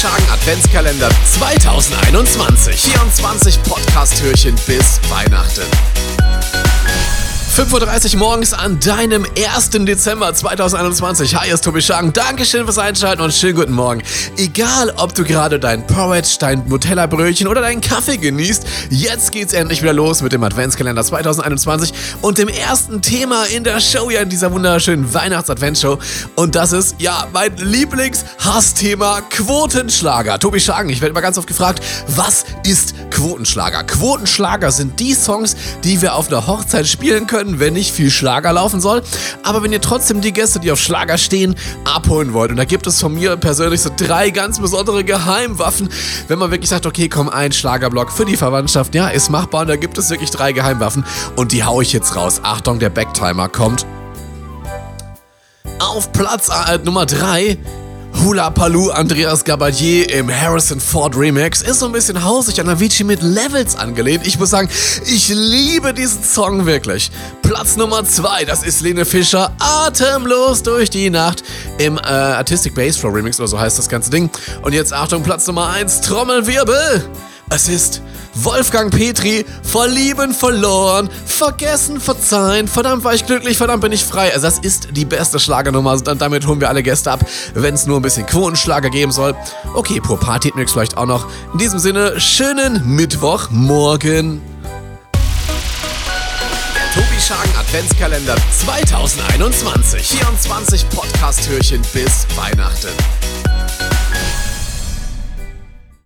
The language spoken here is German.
Schagen Adventskalender 2021. 24 Podcast-Türchen bis Weihnachten. 5.30 Uhr morgens an deinem 1. Dezember 2021. Hi, ist Tobi Schang. Dankeschön fürs Einschalten und schönen guten Morgen. Egal, ob du gerade dein Porridge, dein Nutella-Brötchen oder deinen Kaffee genießt, jetzt geht's endlich wieder los mit dem Adventskalender 2021 und dem ersten Thema in der Show, ja, in dieser wunderschönen Weihnachts-Advent-Show. Und das ist, ja, mein Lieblings-Hassthema Quotenschlager. Tobi Schang, ich werde immer ganz oft gefragt, was ist Quotenschlager? Quotenschlager sind die Songs, die wir auf einer Hochzeit spielen können wenn nicht viel Schlager laufen soll. Aber wenn ihr trotzdem die Gäste, die auf Schlager stehen, abholen wollt. Und da gibt es von mir persönlich so drei ganz besondere Geheimwaffen. Wenn man wirklich sagt, okay, komm, ein Schlagerblock für die Verwandtschaft, ja, ist machbar. Und da gibt es wirklich drei Geheimwaffen. Und die haue ich jetzt raus. Achtung, der Backtimer kommt. Auf Platz äh, Nummer 3 Hula Paloo Andreas Gabadier im Harrison Ford Remix ist so ein bisschen hausig an Avicii mit Levels angelehnt. Ich muss sagen, ich liebe diesen Song wirklich. Platz Nummer 2, das ist Lene Fischer, Atemlos durch die Nacht im äh, Artistic Bass Flow Remix oder so heißt das ganze Ding. Und jetzt Achtung, Platz Nummer 1, Trommelwirbel. Es ist Wolfgang Petri, verlieben, verloren, vergessen, verzeihen, verdammt war ich glücklich, verdammt bin ich frei. Also das ist die beste Schlagernummer und damit holen wir alle Gäste ab, wenn es nur ein bisschen Quotenschlager geben soll. Okay, pro Party Mix vielleicht auch noch. In diesem Sinne, schönen Mittwochmorgen. Tobi Schagen Adventskalender 2021. 24 Podcast-Türchen bis Weihnachten.